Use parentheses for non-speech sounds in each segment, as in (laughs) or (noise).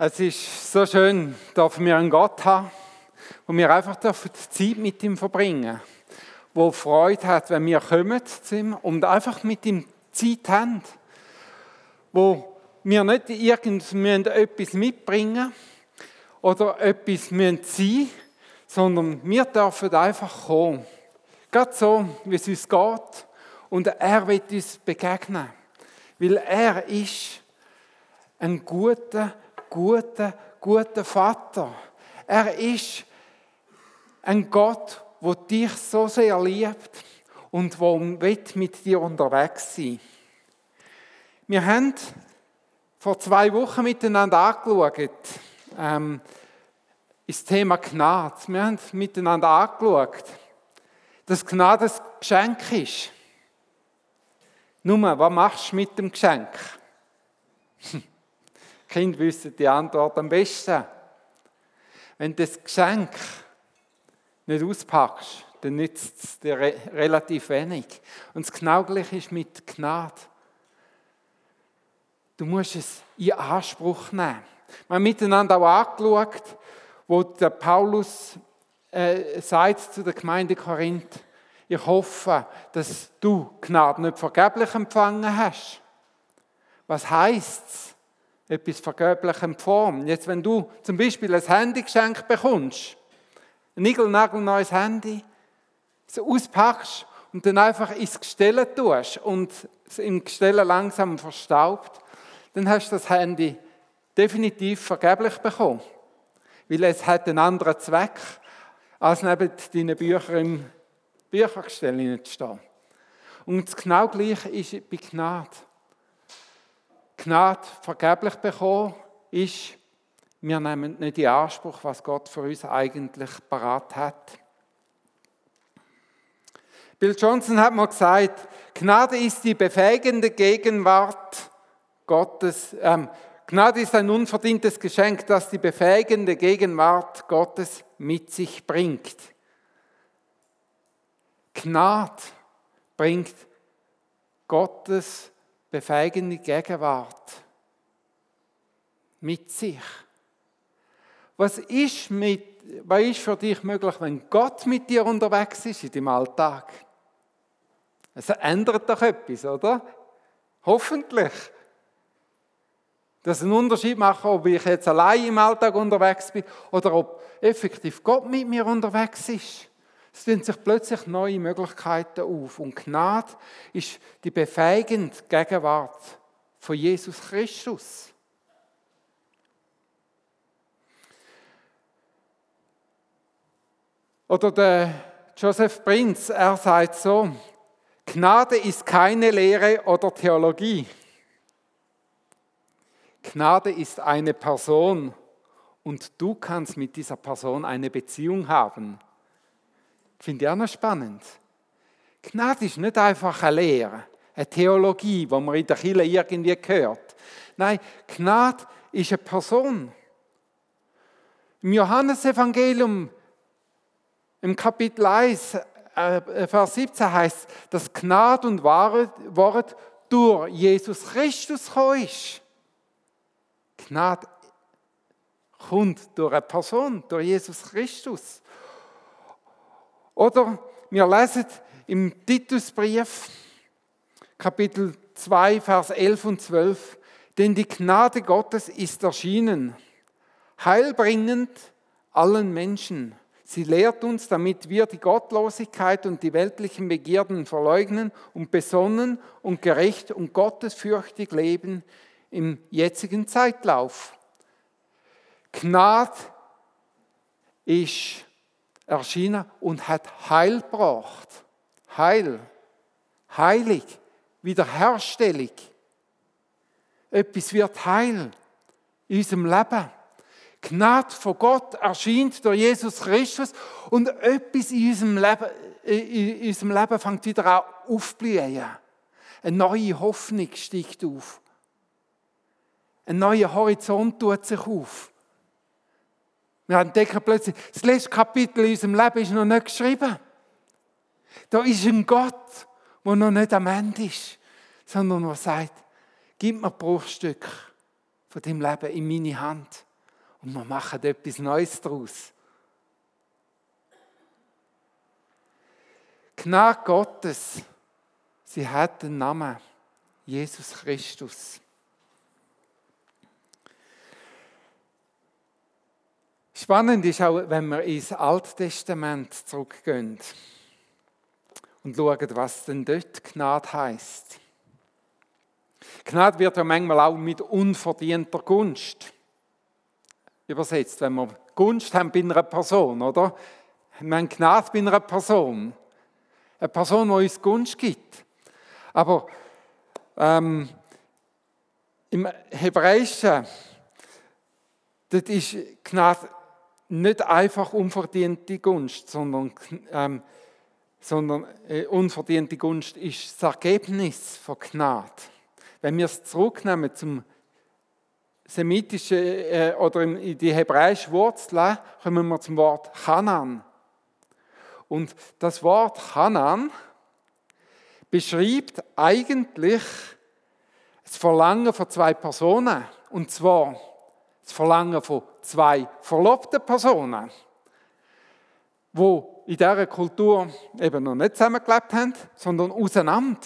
Es ist so schön, dass wir einen Gott haben, wo wir einfach Zeit mit ihm verbringen, wo Freude hat, wenn wir kommen zu ihm und einfach mit ihm Zeit haben, wo wir nicht irgend etwas mitbringen oder etwas sein müssen, sondern wir dürfen einfach kommen. Gerade so, wie es uns geht. Und er wird uns begegnen. Weil er ist ein guter, guter, guter Vater. Er ist ein Gott, der dich so sehr liebt und der mit dir unterwegs sein Wir haben vor zwei Wochen miteinander angeschaut, ähm, das Thema Gnade. Wir haben miteinander angeschaut, dass Gnade ein Geschenk ist. Nur, was machst du mit dem Geschenk? (laughs) Kind wissen die Antwort am besten. Wenn du das Geschenk nicht auspackst, dann nützt es dir re relativ wenig. Und das genau gleiche ist mit Gnade. Du musst es in Anspruch nehmen. Wir haben miteinander auch angeschaut, wo der Paulus äh, sagt zu der Gemeinde Korinth, ich hoffe, dass du Gnade nicht vergeblich empfangen hast. Was heißt es? Etwas vergeblich empfohlen. Jetzt, wenn du zum Beispiel ein Handy geschenkt bekommst, ein neues Handy, so auspackst und dann einfach ins Gestelle tust und es im Gestelle langsam verstaubt, dann hast du das Handy definitiv vergeblich bekommen. Weil es hat einen anderen Zweck, als neben deinen Büchern im Büchergestell zu stehen. Und genau gleiche ist bei Gnade. Gnade vergeblich bekommen, ist, wir nehmen nicht in Anspruch, was Gott für uns eigentlich parat hat. Bill Johnson hat mal gesagt, Gnade ist die befähigende Gegenwart Gottes. Ähm, Gnade ist ein unverdientes Geschenk, das die befähigende Gegenwart Gottes mit sich bringt. Gnade bringt Gottes befeigende Gegenwart mit sich. Was ist, mit, was ist für dich möglich, wenn Gott mit dir unterwegs ist in deinem Alltag? Es ändert doch etwas, oder? Hoffentlich. Dass einen Unterschied macht, ob ich jetzt allein im Alltag unterwegs bin oder ob effektiv Gott mit mir unterwegs ist. Es tun sich plötzlich neue Möglichkeiten auf. Und Gnade ist die befähigende Gegenwart von Jesus Christus. Oder der Joseph Prinz, er sagt so, Gnade ist keine Lehre oder Theologie. Gnade ist eine Person und du kannst mit dieser Person eine Beziehung haben. Finde ich auch noch spannend. Gnade ist nicht einfach eine Lehre, eine Theologie, die man in der Kirche irgendwie hört. Nein, Gnade ist eine Person. Im Johannesevangelium, im Kapitel 1, äh, Vers 17 heißt, dass Gnade und Wort durch Jesus Christus gekommen ist. Gnade kommt durch eine Person, durch Jesus Christus. Oder wir lesen im Titusbrief, Kapitel 2, Vers 11 und 12, denn die Gnade Gottes ist erschienen, heilbringend allen Menschen. Sie lehrt uns, damit wir die Gottlosigkeit und die weltlichen Begierden verleugnen und besonnen und gerecht und gottesfürchtig leben im jetzigen Zeitlauf. Gnade ist erschienen und hat Heil gebracht. Heil, heilig, Wiederherstellung. Etwas wird heil in unserem Leben. Gnade von Gott erscheint durch Jesus Christus und etwas in unserem Leben, in unserem Leben fängt wieder an aufzublühen. Eine neue Hoffnung steigt auf. Ein neuer Horizont tut sich auf. Wir entdecken plötzlich, das letzte Kapitel in unserem Leben ist noch nicht geschrieben. Da ist ein Gott, der noch nicht am Ende ist, sondern der sagt, gib mir Bruchstück von dem Leben in meine Hand. und wir machen etwas Neues daraus. Gnade Gottes, sie hat den Namen Jesus Christus. Spannend ist auch, wenn wir ins Alte Testament zurückgehen und schauen, was denn dort Gnade heißt. Gnade wird ja manchmal auch mit unverdienter Gunst übersetzt. Wenn wir Gunst haben bei einer Person, oder? Wir haben Gnade bei einer Person. Eine Person, die uns Gunst gibt. Aber ähm, im Hebräischen, das ist Gnade nicht einfach unverdiente Gunst, sondern, ähm, sondern äh, unverdiente Gunst ist das Ergebnis von Gnade. Wenn wir es zurücknehmen zum semitischen äh, oder in die hebräische Wurzel, kommen wir zum Wort Hanan. Und das Wort Hanan beschreibt eigentlich das Verlangen von zwei Personen. Und zwar das Verlangen von zwei verlobten Personen, wo in dieser Kultur eben noch nicht zusammengelebt haben, sondern auseinander.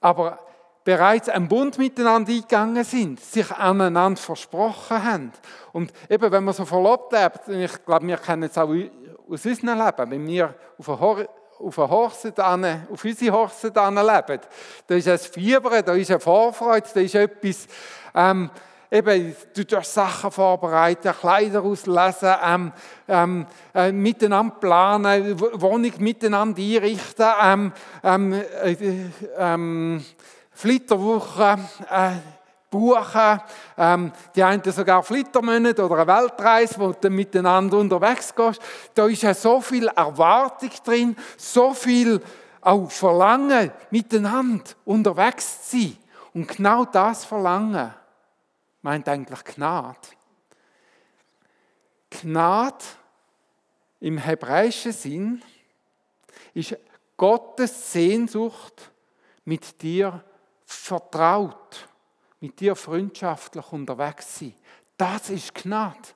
Aber bereits einen Bund miteinander eingegangen sind, sich aneinander versprochen haben. Und eben, wenn man so verlobt lebt, ich glaube, wir kennen es auch aus unserem Leben, wenn wir auf eine auf, eine dann, auf unsere Horse leben, da ist ein Fieber, da ist eine Vorfreude, da ist etwas, ähm, eben, du darfst Sachen vorbereiten, Kleider auslesen, ähm, ähm, äh, miteinander planen, Wohnung miteinander einrichten, ähm, ähm äh, ähm, Flitterwoche äh, buchen, ähm, die einen sogar Flittermonate oder eine Weltreise, wo du miteinander unterwegs gehst. Da ist ja so viel Erwartung drin, so viel auch Verlangen, miteinander unterwegs zu sein. Und genau das Verlangen meint eigentlich Gnade. Gnade im hebräischen Sinn ist Gottes Sehnsucht, mit dir vertraut, mit dir freundschaftlich unterwegs sein. Das ist Gnade.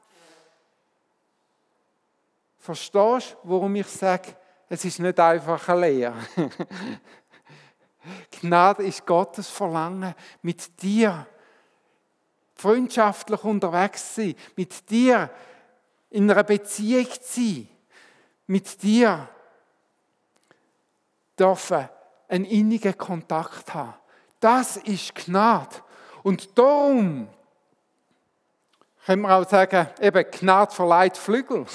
Verstehst du, warum ich sage, es ist nicht einfach eine Lehre? (laughs) Gnade ist Gottes Verlangen, mit dir freundschaftlich unterwegs sein, mit dir in einer Beziehung sein, mit dir dürfen einen innigen Kontakt haben. Das ist Gnade. Und darum können wir auch sagen, eben Gnade verleiht Flügel.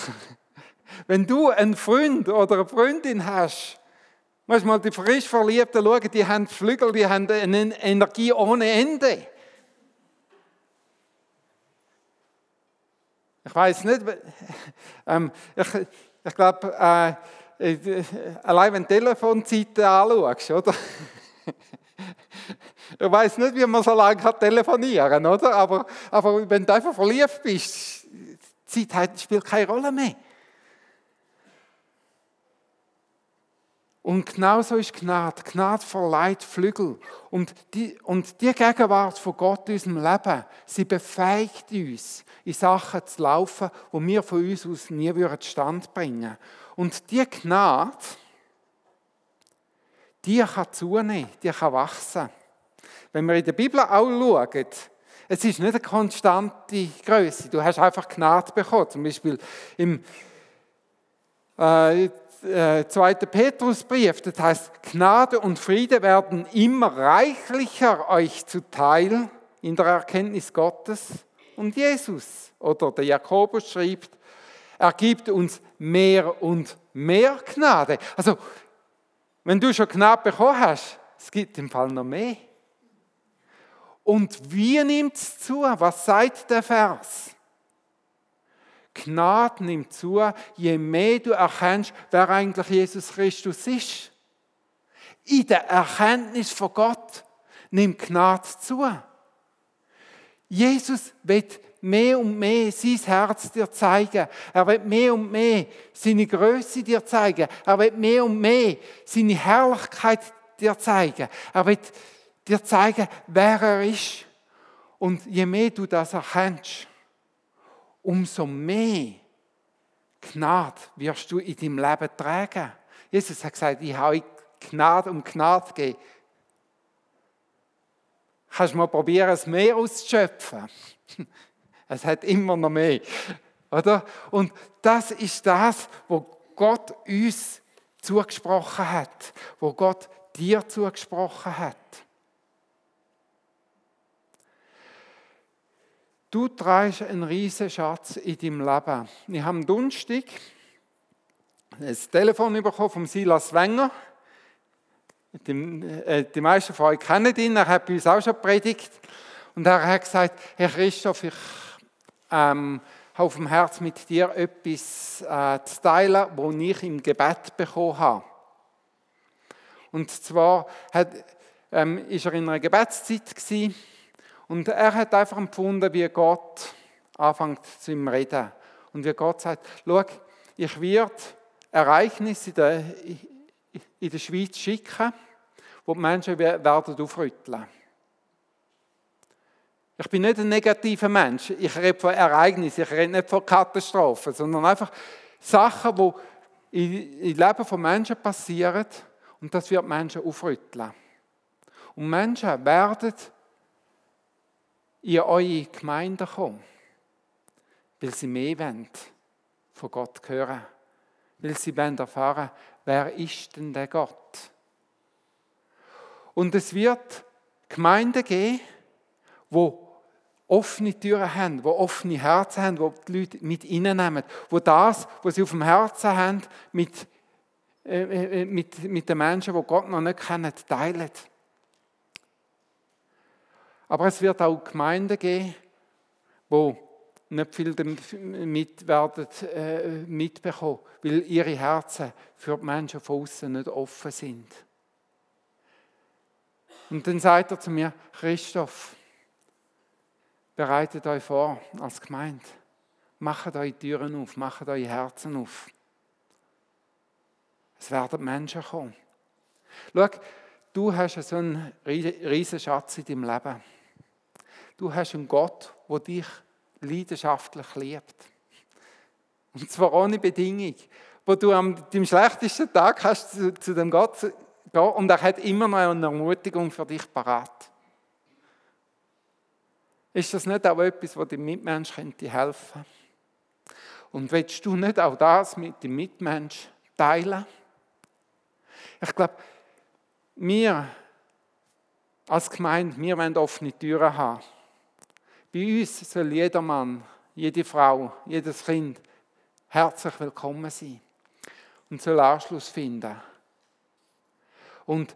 (laughs) Wenn du einen Freund oder eine Freundin hast, manchmal die frisch Verliebten schauen, die haben Flügel, die haben eine Energie ohne Ende. Ich weiß nicht, (laughs) ähm, ich, ich glaube, äh, allein wenn du Telefonzeiten anschaust, oder? (laughs) Ich weiß nicht, wie man so lange kann telefonieren kann, oder? Aber, aber wenn du einfach verliebt bist, die Zeit spielt keine Rolle mehr. Und genauso ist Gnade. Gnade verleiht Flügel. Und die, und die Gegenwart von Gott in unserem Leben, sie befähigt uns, in Sachen zu laufen, wo wir von uns aus nie Stand bringen würden. Und die Gnade, die kann zunehmen, die kann wachsen. Wenn wir in der Bibel auch schauen, es ist nicht eine konstante Größe. Du hast einfach Gnade bekommen. Zum Beispiel im äh, äh, 2. Petrusbrief, das heißt, Gnade und Friede werden immer reichlicher euch zuteil in der Erkenntnis Gottes und Jesus. Oder der Jakobus schreibt, er gibt uns mehr und mehr Gnade. Also, wenn du schon Gnade bekommen hast, es gibt im Fall noch mehr. Und wie nimmt es zu? Was sagt der Vers? Gnade nimmt zu, je mehr du erkennst, wer eigentlich Jesus Christus ist. In der Erkenntnis von Gott nimmt Gnade zu. Jesus wird mehr und mehr sein Herz dir zeigen. Er wird mehr und mehr seine Größe dir zeigen. Er wird mehr und mehr seine Herrlichkeit dir zeigen. Er wird dir zeigen, wer er ist. Und je mehr du das erkennst umso mehr Gnade wirst du in deinem Leben tragen. Jesus hat gesagt, ich habe Gnade um Gnade gegeben. Kannst du mal probieren, es mehr auszuschöpfen? (laughs) Es hat immer noch mehr. Oder? Und das ist das, wo Gott uns zugesprochen hat, wo Gott dir zugesprochen hat. Du trägst einen riesen Schatz in deinem Leben. Ich habe am Donnerstag ein Telefon bekommen von Silas Wenger. Die, äh, die meisten von euch kennen ihn, er hat bei uns auch schon predigt. Und er hat gesagt, Herr Christoph, ich ähm, habe auf dem Herz mit dir etwas äh, zu teilen, was ich im Gebet bekommen habe. Und zwar hat, ähm, ist er in einer Gebetszeit gewesen, und er hat einfach empfunden, wie Gott anfängt zu ihm reden. Und wie Gott sagt, schau, ich werde Ereignisse in der, in der Schweiz schicken, wo die Menschen werden aufrütteln. Ich bin nicht ein negativer Mensch. Ich rede von Ereignissen, ich rede nicht von Katastrophen, sondern einfach Sachen, die im Leben von Menschen passieren und das wird Menschen aufrütteln. Und Menschen werden in eure Gemeinde kommen, weil sie mehr wollen von Gott hören. Weil sie wollen erfahren, wer ist denn der Gott? Und es wird Gemeinden geben, wo offene Türen haben, wo offene Herzen haben, wo die Leute mit ihnen nehmen, wo das, was sie auf dem Herzen haben, mit, äh, äh mit, mit den Menschen, die Gott noch nicht kennen, teilen. Aber es wird auch Gemeinden geben, wo nicht viel damit werden, äh, mitbekommen, weil ihre Herzen für die Menschen von außen nicht offen sind. Und dann sagt er zu mir, Christoph, bereitet euch vor als Gemeinde. Macht eure Türen auf, macht eure Herzen auf. Es werden Menschen kommen. Schau, du hast so einen riesen Schatz in deinem Leben. Du hast einen Gott, der dich leidenschaftlich liebt. Und zwar ohne Bedingung. Wo du am deinem schlechtesten Tag hast zu, zu dem Gott gehen und er hat immer noch eine Ermutigung für dich parat. Ist das nicht auch etwas, was dem Mitmensch könnte helfen Und willst du nicht auch das mit dem Mitmensch teilen? Ich glaube, wir als Gemeinde, wir wollen offene Türen haben. Bei uns soll jeder Mann, jede Frau, jedes Kind herzlich willkommen sein und soll Anschluss finden. Und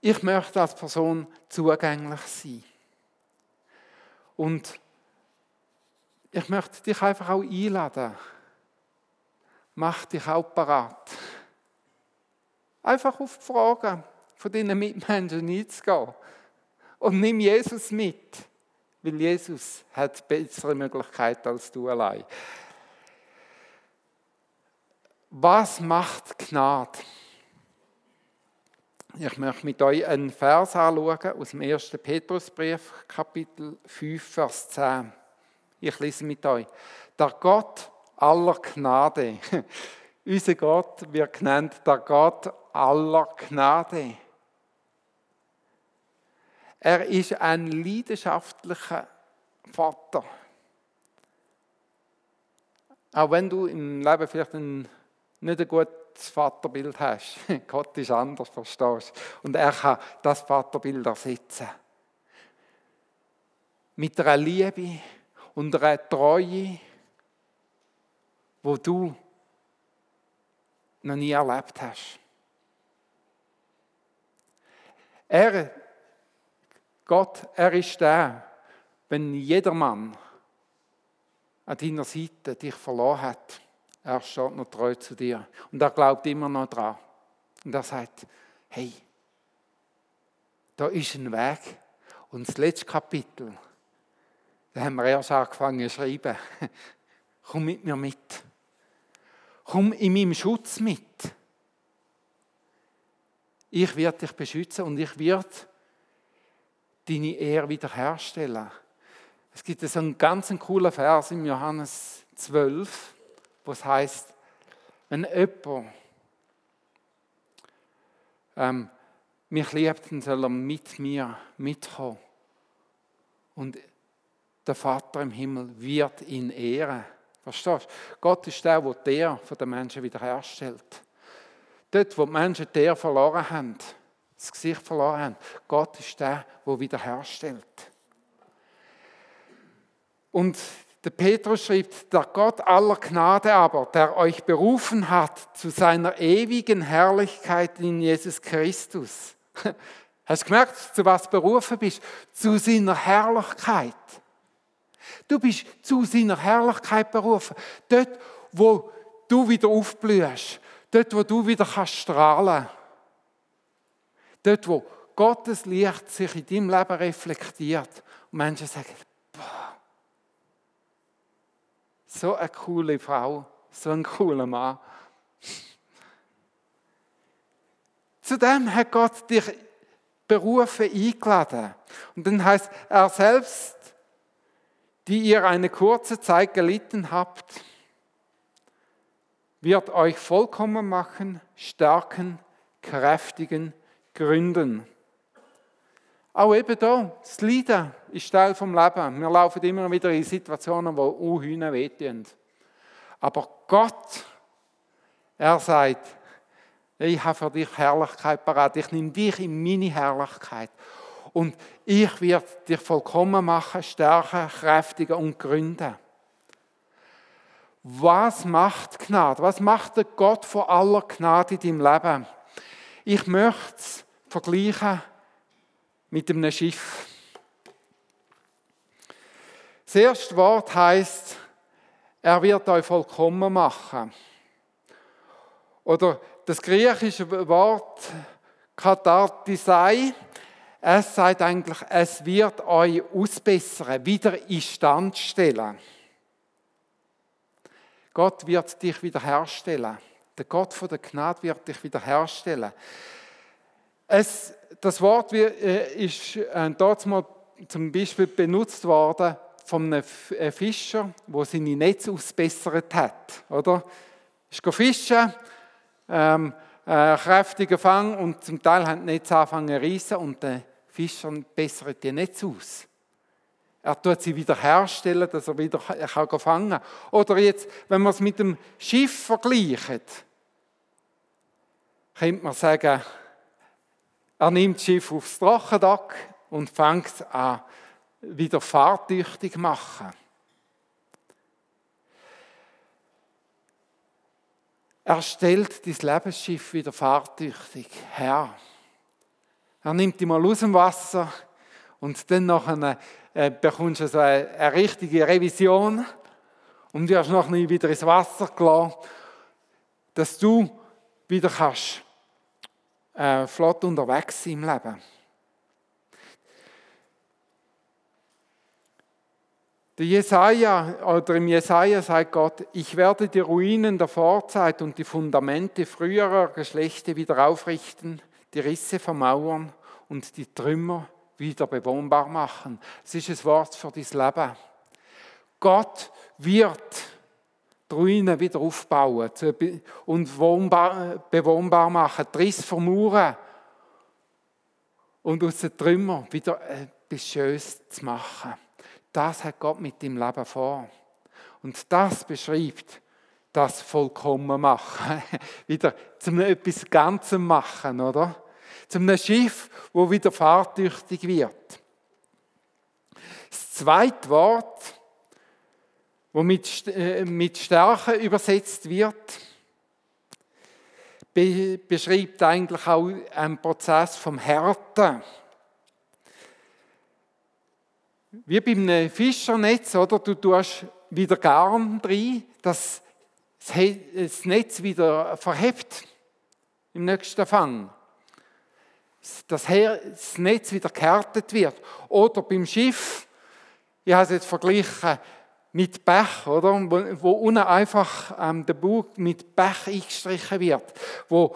ich möchte als Person zugänglich sein. Und ich möchte dich einfach auch einladen. Mach dich auch parat. Einfach auf die Fragen von deinen Mitmenschen einzugehen. Und nimm Jesus mit weil Jesus hat bessere Möglichkeiten als du allein. Was macht Gnade? Ich möchte mit euch einen Vers anschauen aus dem 1. Petrusbrief, Kapitel 5, Vers 10. Ich lese mit euch. Der Gott aller Gnade. (laughs) Unser Gott wird genannt der Gott aller Gnade er ist ein leidenschaftlicher Vater. Auch wenn du im Leben vielleicht ein, nicht ein gutes Vaterbild hast. (laughs) Gott ist anders, verstehst? Und er kann das Vaterbild ersetzen. Mit einer Liebe und einer Treue, wo du noch nie erlebt hast. Er Gott, er ist der, wenn jeder Mann an deiner Seite dich verloren hat, er steht noch treu zu dir. Und er glaubt immer noch dran. Und er sagt, hey, da ist ein Weg. Und das letzte Kapitel, da haben wir erst angefangen zu schreiben. (laughs) Komm mit mir mit. Komm in meinem Schutz mit. Ich werde dich beschützen und ich werde deine Ehre wiederherstellen. Es gibt so einen ganz coolen Vers im Johannes 12, wo es heißt, wenn jemand ähm, mich liebt, dann soll er mit mir mitkommen. Und der Vater im Himmel wird ihn ehren. Verstehst du? Gott ist der, der der von den Menschen wiederherstellt. Dort, wo die Menschen der verloren haben, das Gesicht verloren haben, Gott ist der, der wiederherstellt. Und der Petrus schreibt, der Gott aller Gnade aber, der euch berufen hat zu seiner ewigen Herrlichkeit in Jesus Christus. (laughs) Hast du gemerkt, zu was du berufen bist? Zu seiner Herrlichkeit. Du bist zu seiner Herrlichkeit berufen. Dort, wo du wieder aufblühst. Dort, wo du wieder kannst strahlen Dort, wo Gottes Licht sich in deinem Leben reflektiert. Und Menschen sagen, boah, so eine coole Frau, so ein cooler Mann. Zudem hat Gott dich berufen, eingeladen. Und dann heißt er selbst, die ihr eine kurze Zeit gelitten habt, wird euch vollkommen machen, stärken, kräftigen, gründen. Auch eben da, das Leiden ist Teil vom Leben. Wir laufen immer wieder in Situationen, wo Unhühner wehtun. Aber Gott, er sagt, ich habe für dich Herrlichkeit parat. Ich nehme dich in meine Herrlichkeit. Und ich werde dich vollkommen machen, stärken, kräftigen und gründen. Was macht Gnade? Was macht der Gott von aller Gnade in deinem Leben? Ich möchte vergleichen mit einem Schiff. Das erste Wort heißt, er wird euch vollkommen machen. Oder das griechische Wort Katartisei, es sagt eigentlich, es wird euch ausbessern, wieder in Stand stellen. Gott wird dich wiederherstellen. Der Gott von der Gnade wird dich wiederherstellen. Es, das Wort äh, ist äh, dort mal zum Beispiel benutzt worden von einem äh, Fischer, der seine Netze ausbessert hat. Oder? Ist fischen, ähm, äh, kräftiger Fang und zum Teil haben die Netze angefangen zu reissen und der Fischer bessert die Netze aus. Er tut sie wieder herstellen, dass er wieder kann fangen kann. Oder jetzt, wenn man es mit dem Schiff vergleicht, könnte man sagen, er nimmt das Schiff aufs Trockendock und fängt an, wieder fahrtüchtig zu machen. Er stellt dein Lebensschiff wieder fahrtüchtig her. Er nimmt dich mal aus dem Wasser und dann nachher, äh, bekommst du so eine, eine, richtige Revision und wirst noch nie wieder ins Wasser gelassen, dass du wieder kannst äh, flott unterwegs im Leben. Der Jesaja, oder im Jesaja sagt Gott, ich werde die Ruinen der Vorzeit und die Fundamente früherer Geschlechter wieder aufrichten, die Risse vermauern und die Trümmer wieder bewohnbar machen. Das ist ein Wort für dein Leben. Gott wird die Ruinen wieder aufbauen und bewohnbar machen, die Risse vermauern und aus den Trümmern wieder etwas Schönes zu machen. Das hat Gott mit dem Leben vor. Und das beschreibt das vollkommen machen. (laughs) wieder zum etwas Ganzem machen, oder? Zum einem Schiff, wo wieder fahrtüchtig wird. Das zweite Wort, wo mit, äh, mit Stärke übersetzt wird, beschreibt eigentlich auch einen Prozess vom Härten. Wie bei einem Fischernetz, oder? Du tust wieder Garn drin, dass das Netz wieder verhebt im nächsten Fang. Dass das Netz wieder gehärtet wird. Oder beim Schiff, ich habe es jetzt verglichen mit Pech, oder? Wo, unten einfach ähm, der Bug mit Pech eingestrichen wird. Wo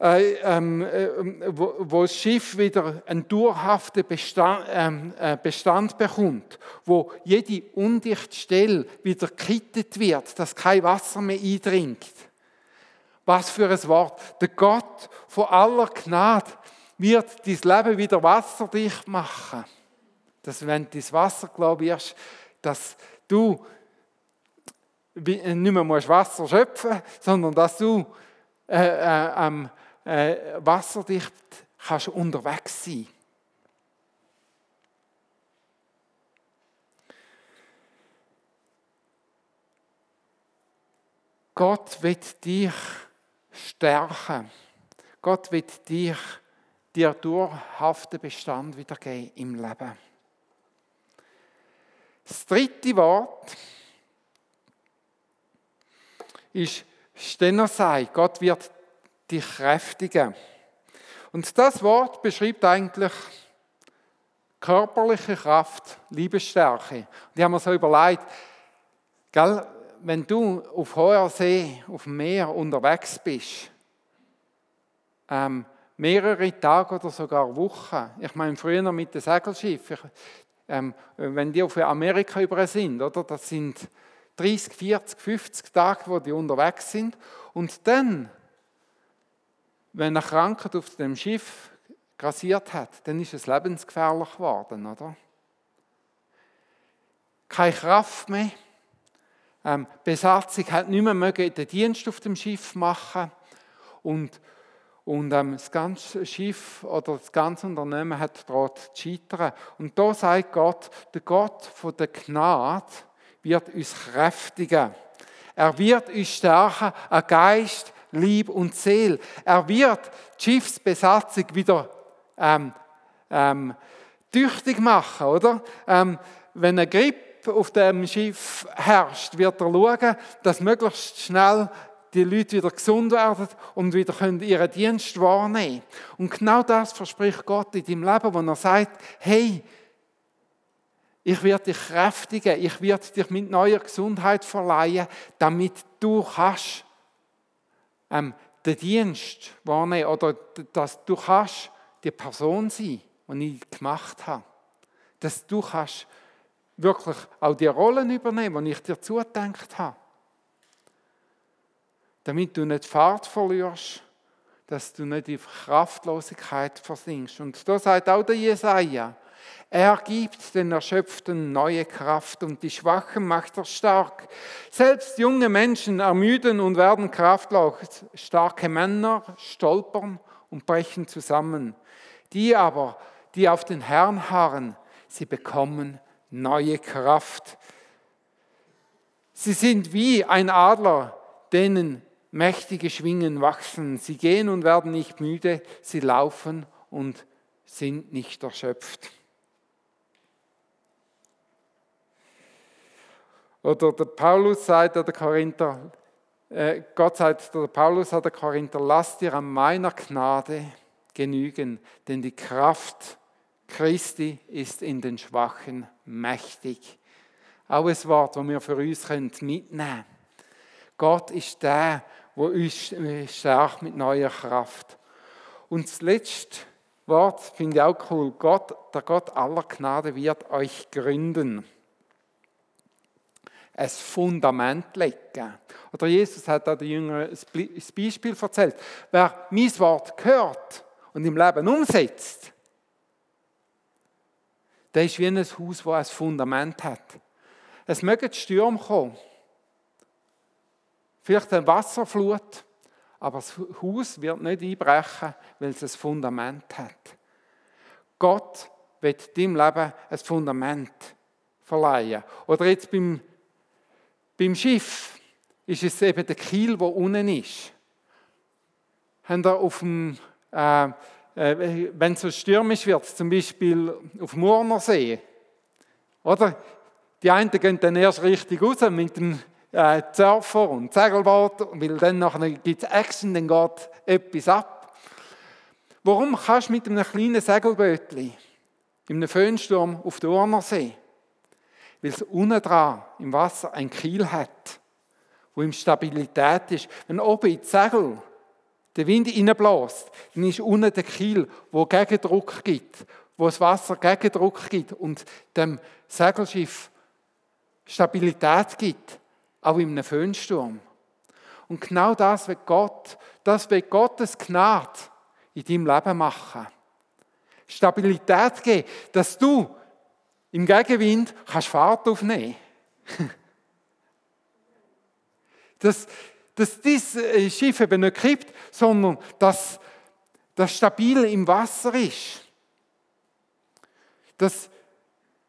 äh, ähm, äh, wo, wo, das Schiff wieder einen dauerhaften Bestand, ähm, äh, Bestand bekommt, wo jede undichte Stelle wieder gekittet wird, dass kein Wasser mehr eindringt. Was für ein Wort. Der Gott von aller Gnade wird dein Leben wieder wasserdicht machen. Dass wenn du das Wasser glaubst, dass du nicht mehr Wasser schöpfen musst, sondern dass du äh, äh, ähm, äh, wasserdicht kannst unterwegs sein. Gott wird dich stärken. Gott wird dich dir dauerhaften Bestand wiedergeben im Leben. Das dritte Wort ist Stenosei. Gott wird dich kräftigen. Und das Wort beschreibt eigentlich körperliche Kraft, Liebesstärke. Und ich habe mir so überlegt, gell, wenn du auf hoher See, auf dem Meer unterwegs bist, ähm, mehrere Tage oder sogar Wochen, ich meine früher mit dem Segelschiff, ich, ähm, wenn die auf Amerika über sind, oder, das sind 30, 40, 50 Tage, wo die unterwegs sind. Und dann, wenn eine Krankheit auf dem Schiff grassiert hat, dann ist es lebensgefährlich geworden, oder? Keine Kraft mehr. Ähm, Besatzung hat nicht mehr den Dienst auf dem Schiff machen und und ähm, das ganze Schiff oder das ganze Unternehmen hat zu scheitern. Und da sagt Gott, der Gott von der Gnade wird uns kräftigen. Er wird uns stärken an Geist, Lieb und Seele. Er wird die Schiffsbesatzung wieder ähm, ähm, tüchtig machen, oder? Ähm, wenn ein Grip auf dem Schiff herrscht, wird er schauen, dass möglichst schnell die Leute wieder gesund werden und wieder können ihren Dienst wahrnehmen Und genau das verspricht Gott in deinem Leben, wo er sagt, hey, ich werde dich kräftigen, ich werde dich mit neuer Gesundheit verleihen, damit du kannst ähm, den Dienst wahrnehmen oder dass du kannst die Person sein, die ich gemacht habe. Dass du kannst wirklich auch die Rollen übernehmen, die ich dir zugedenkt habe damit du nicht Fahrt verlierst, dass du nicht in Kraftlosigkeit versinkst. Und da sagt auch der Jesaja, er gibt den Erschöpften neue Kraft und die Schwachen macht er stark. Selbst junge Menschen ermüden und werden kraftlos. Starke Männer stolpern und brechen zusammen. Die aber, die auf den Herrn harren, sie bekommen neue Kraft. Sie sind wie ein Adler, denen mächtige Schwingen wachsen. Sie gehen und werden nicht müde, sie laufen und sind nicht erschöpft. Oder der Paulus sagt der Korinther, äh, Gott sagt der Paulus hat der Korinther, lasst dir an meiner Gnade genügen, denn die Kraft Christi ist in den Schwachen mächtig. Auch ein Wort, das wir für uns mitnehmen können. Gott ist der, wo uns stärkt mit neuer Kraft. Und das letzte Wort finde ich auch cool. Gott, der Gott aller Gnade wird euch gründen. Ein Fundament legen. Oder Jesus hat da den Jüngern ein Beispiel erzählt. Wer mein Wort hört und im Leben umsetzt, der ist wie ein Haus, das ein Fundament hat. Es mögen Stürme kommen. Vielleicht eine Wasserflut, aber das Haus wird nicht einbrechen, weil es ein Fundament hat. Gott wird deinem Leben ein Fundament verleihen. Oder jetzt beim, beim Schiff ist es eben der Kiel, der unten ist. Haben wir auf dem, äh, äh, wenn es so stürmisch wird, zum Beispiel auf Murnersee, oder? Die einen gehen dann erst richtig raus mit dem äh, Surfer und Segelboot, weil dann gibt es Action, dann geht etwas ab. Warum kannst du mit einem kleinen Segelbötchen in einem Föhnsturm auf der Urnersee? Weil es unten dran im Wasser ein Kiel hat, wo ihm Stabilität ist. Wenn oben in Segel der Wind reinbläst, dann ist unten der Kiel, wo Gegendruck gibt, wo das Wasser Gegendruck gibt und dem Segelschiff Stabilität gibt, auch in einem Föhnsturm. Und genau das wird Gott, das wird Gottes Gnade in deinem Leben machen. Stabilität geben, dass du im Gegenwind kannst Fahrt aufnehmen. (laughs) dass, dass dieses äh, Schiff eben nicht kippt, sondern dass das stabil im Wasser ist. Dass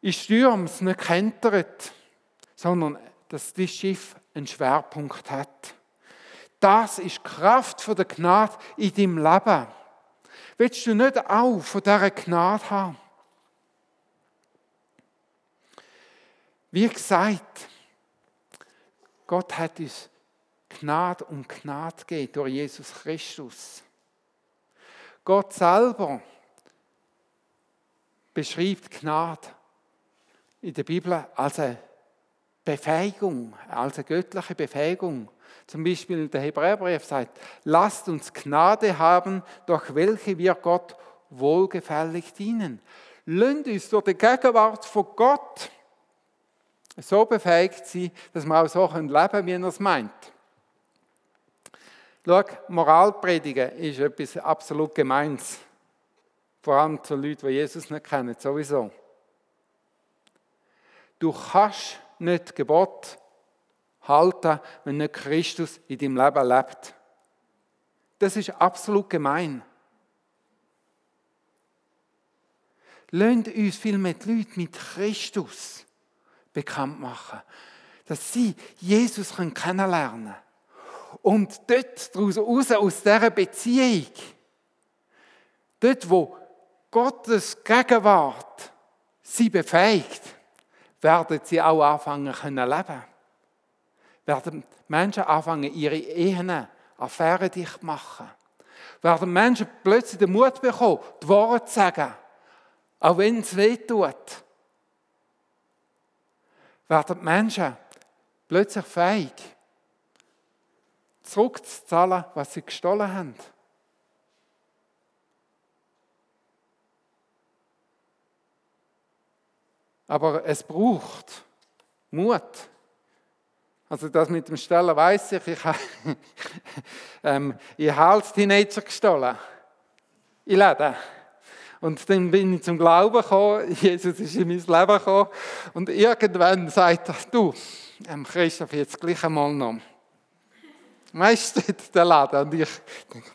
in Stürms nicht kentert, sondern dass das Schiff einen Schwerpunkt hat. Das ist die Kraft der Gnade in deinem Leben. Willst du nicht auch von dieser Gnade haben? Wie gesagt, Gott hat uns Gnade um Gnade gegeben durch Jesus Christus. Gott selber beschreibt Gnade in der Bibel als eine Befähigung, als eine göttliche Befähigung. Zum Beispiel der Hebräerbrief sagt, lasst uns Gnade haben, durch welche wir Gott wohlgefällig dienen. Lasst uns durch die Gegenwart von Gott so befähigt sein, dass wir auch so leben können, wie er es meint. Schau, Moralpredigen ist etwas absolut Gemeins. Vor allem zu Leuten, die Jesus nicht kennen, sowieso. Du kannst nicht Gebot halten, wenn nicht Christus in deinem Leben lebt. Das ist absolut gemein. Lasst uns viel mit Leuten mit Christus bekannt machen, dass sie Jesus kennenlernen können. Und dort daraus, aus dieser Beziehung, dort wo Gottes Gegenwart sie befähigt, werden sie auch anfangen können leben. Werden Menschen anfangen, ihre Ehen, Affären dicht machen. Werden Menschen plötzlich den Mut bekommen, die Worte zu sagen, auch wenn es weh tut. Werden Menschen plötzlich fähig, zurückzuzahlen, was sie gestohlen haben. Aber es braucht Mut. Also das mit dem Stellen weiß ich, ich habe (laughs) ähm, ich als Teenager gestohlen. In Läden. Und dann bin ich zum Glauben gekommen, (laughs) Jesus ist in mein Leben gekommen und irgendwann sagt er, du, ähm, Christoph, jetzt gleich einmal noch. Weißt du, der Laden und ich denke,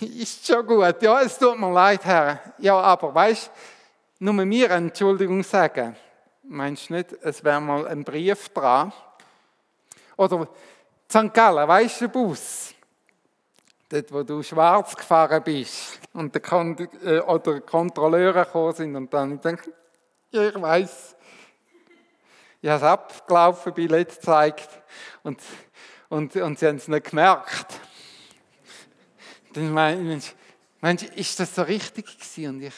ist schon gut, ja, es tut mir leid, Herr. Ja, aber weißt du, nur mir Entschuldigung sagen. Meinst du nicht, es wäre mal ein Brief dran? Oder St. Gallen, weißt du, Bus? Dort, wo du schwarz gefahren bist und der Kon äh, oder Kontrolleure gekommen sind und dann ich denke, ja, ich weiß, ich habe es abgelaufen, Billett gezeigt und, und, und sie haben es nicht gemerkt. Dann meinst du, ist das so richtig gewesen? Und ich,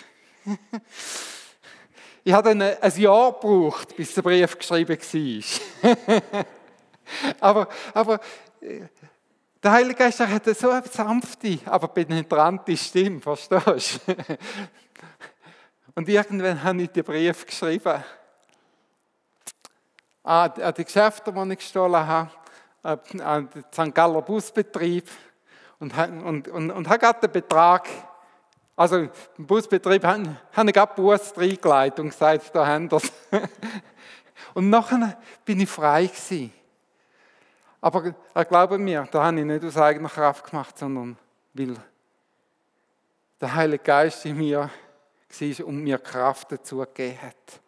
(laughs) ich habe dann ein Jahr gebraucht, bis der Brief geschrieben war. (laughs) aber, aber äh, der Heilige Geist hat so eine sanfte, aber penetrante Stimme, verstehst du? (laughs) Und irgendwann habe ich den Brief geschrieben. An die Geschäfte, die ich gestohlen habe, an den St. Galler Busbetrieb und, und, und, und habe gerade den Betrag also im Busbetrieb haben, haben gerade Bus reingelegt und gesagt, da haben wir (laughs) Und nachher bin ich frei gewesen. Aber er glaube mir, da habe ich nicht aus eigener Kraft gemacht, sondern weil der Heilige Geist in mir war und mir Kraft dazu gegeben hat.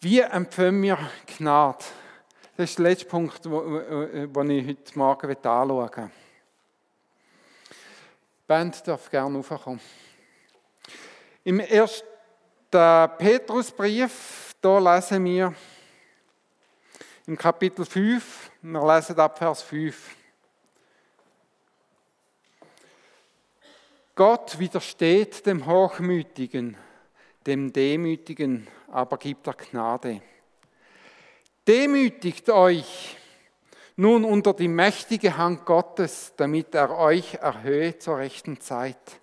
Wie empfangen wir Gnade? Das ist der letzte Punkt, den ich heute Morgen anschauen will. Band darf gerne raufkommen. Im ersten Petrusbrief, da lesen wir im Kapitel 5, wir lesen ab Vers 5. Gott widersteht dem Hochmütigen, dem Demütigen, aber gibt er Gnade. Demütigt euch nun unter die mächtige Hand Gottes, damit er euch erhöhe zur rechten Zeit,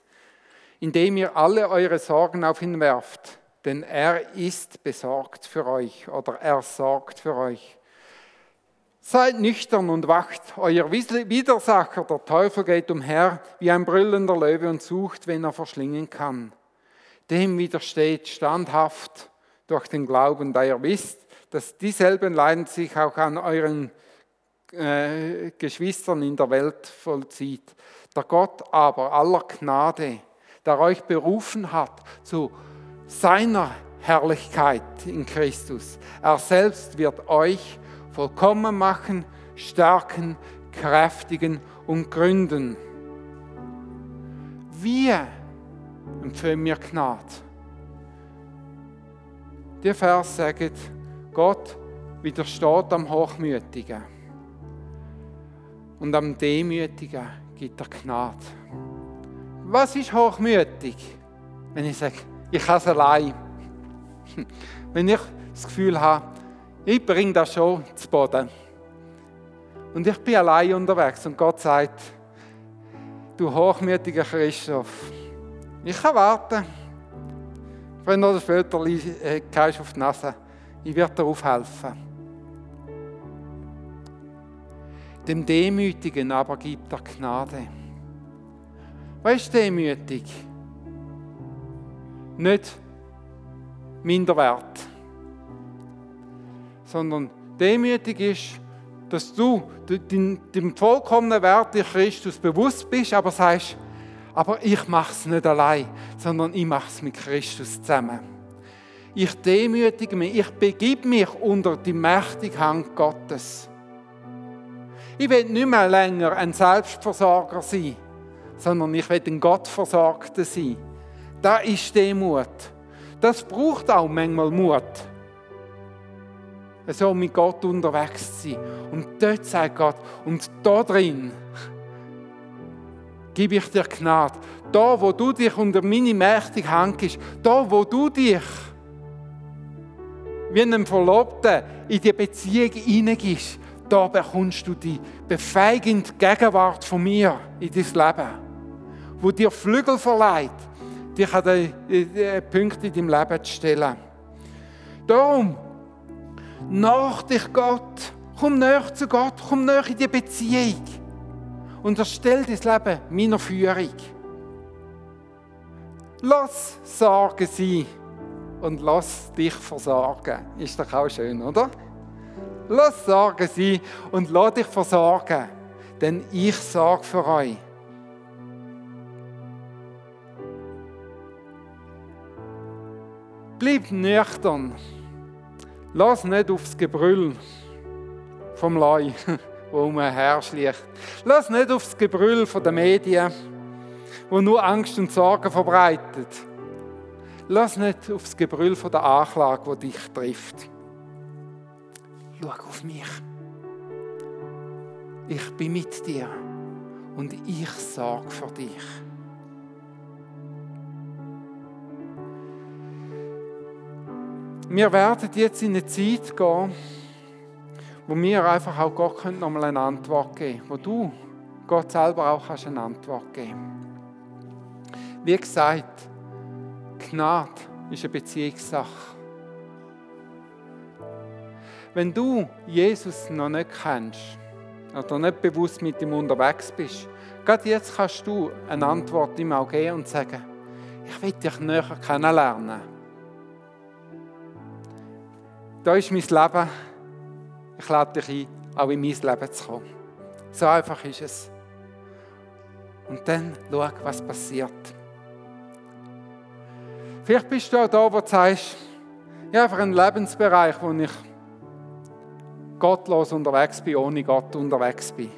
indem ihr alle eure Sorgen auf ihn werft, denn er ist besorgt für euch oder er sorgt für euch. Seid nüchtern und wacht, euer Widersacher, der Teufel, geht umher wie ein brüllender Löwe und sucht, wen er verschlingen kann. Dem widersteht standhaft durch den Glauben, da ihr wisst, dass dieselben Leiden sich auch an euren äh, Geschwistern in der Welt vollzieht. Der Gott aber aller Gnade, der euch berufen hat zu seiner Herrlichkeit in Christus, er selbst wird euch vollkommen machen, stärken, kräftigen und gründen. Wir empfehlen mir Gnade. Der Vers sagt, Gott widersteht am Hochmütigen und am Demütigen gibt er Gnade. Was ist hochmütig? Wenn ich sage, ich kann es allein. (laughs) Wenn ich das Gefühl habe, ich bringe das schon zu Boden. Und ich bin allein unterwegs und Gott sagt, du hochmütiger Christoph, ich kann warten. Wenn oder später äh, auf die Nase, ich werde dir aufhelfen. Dem Demütigen aber gibt er Gnade. Was ist demütig? Nicht minderwert, sondern demütig ist, dass du dem vollkommenen Wert in Christus bewusst bist, aber sagst, aber ich mache es nicht allein, sondern ich mache es mit Christus zusammen. Ich demütige mich, ich begib mich unter die mächtige Hand Gottes. Ich will nicht mehr länger ein Selbstversorger sein, sondern ich will ein Gottversorgter sein. Das ist Demut. Das braucht auch manchmal Mut. So mit Gott unterwegs zu sein. Und dort sagt Gott, und da drin gebe ich dir Gnade. Da, wo du dich unter meine mächtige Hand gibst, da, wo du dich wie einem Verlobten in die Beziehung hineingibst, da bekommst du die befeigende Gegenwart von mir in dein Leben, wo dir Flügel verleiht, dich an die, Punkte in deinem Leben zu stellen. Darum, nach dich Gott, komm näher zu Gott, komm näher in die Beziehung und erstell dein Leben meiner Führung. Lass Sorgen sein und lass dich versorgen. Ist doch auch schön, oder? Lass Sorgen sein und lass dich versorgen, denn ich sorge für euch. Bleib nüchtern. Lass nicht aufs Gebrüll vom Leu, (laughs) wo umherschleicht. Lass nicht aufs Gebrüll der Medien, wo nur Angst und Sorgen verbreitet. Lass nicht aufs Gebrüll der Anklage, wo dich trifft schau auf mich. Ich bin mit dir und ich sorge für dich. Wir werden jetzt in eine Zeit gehen, wo wir einfach auch Gott nochmal eine Antwort geben können, wo du Gott selber auch kannst eine Antwort geben Wie gesagt, Gnade ist eine Beziehungssache. Wenn du Jesus noch nicht kennst oder nicht bewusst mit ihm unterwegs bist, gerade jetzt kannst du eine Antwort ihm auch geben und sagen, ich will dich näher kennenlernen. Da ist mein Leben. Ich lade dich ein, auch in mein Leben zu kommen. So einfach ist es. Und dann schau, was passiert. Vielleicht bist du auch da, wo du sagst, ich habe einfach einen Lebensbereich, wo ich gottlos unterwegs bin, ohne Gott unterwegs bin.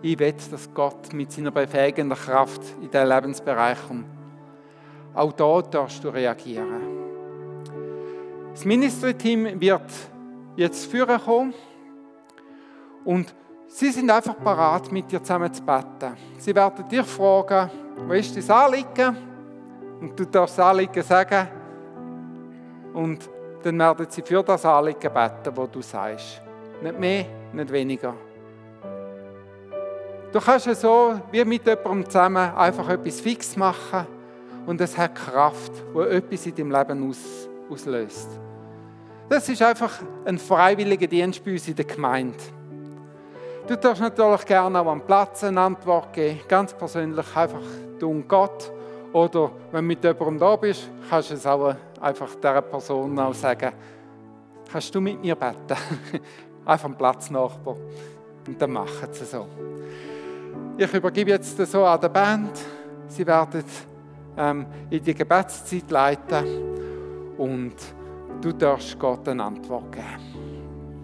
Ich will, dass Gott mit seiner befähigenden Kraft in diesen Lebensbereich kommt. Auch da darfst du reagieren. Das Ministry-Team wird jetzt führen kommen und sie sind einfach parat, mit dir zusammen zu beten. Sie werden dich fragen, wo ist dein Anliegen? Und du darfst das Anliegen sagen. Und dann werden sie für das Anliegen beten, wo du sagst. Nicht mehr, nicht weniger. Du kannst ja so wie mit jemandem zusammen einfach etwas fix machen und es hat Kraft, wo etwas in deinem Leben aus, auslöst. Das ist einfach ein freiwilliger Dienst bei uns in der Gemeinde. Du darfst natürlich gerne auch am Platz eine Antwort geben, ganz persönlich einfach du und Gott. Oder wenn du mit jemandem da bist, kannst du es auch einfach dieser Person auch sagen, kannst du mit mir beten? (laughs) einfach am Platz Nachbar. Und dann machen sie so. Ich übergebe jetzt so an die Band. Sie werden ähm, in die Gebetszeit leiten und du darfst Gott eine Antwort geben.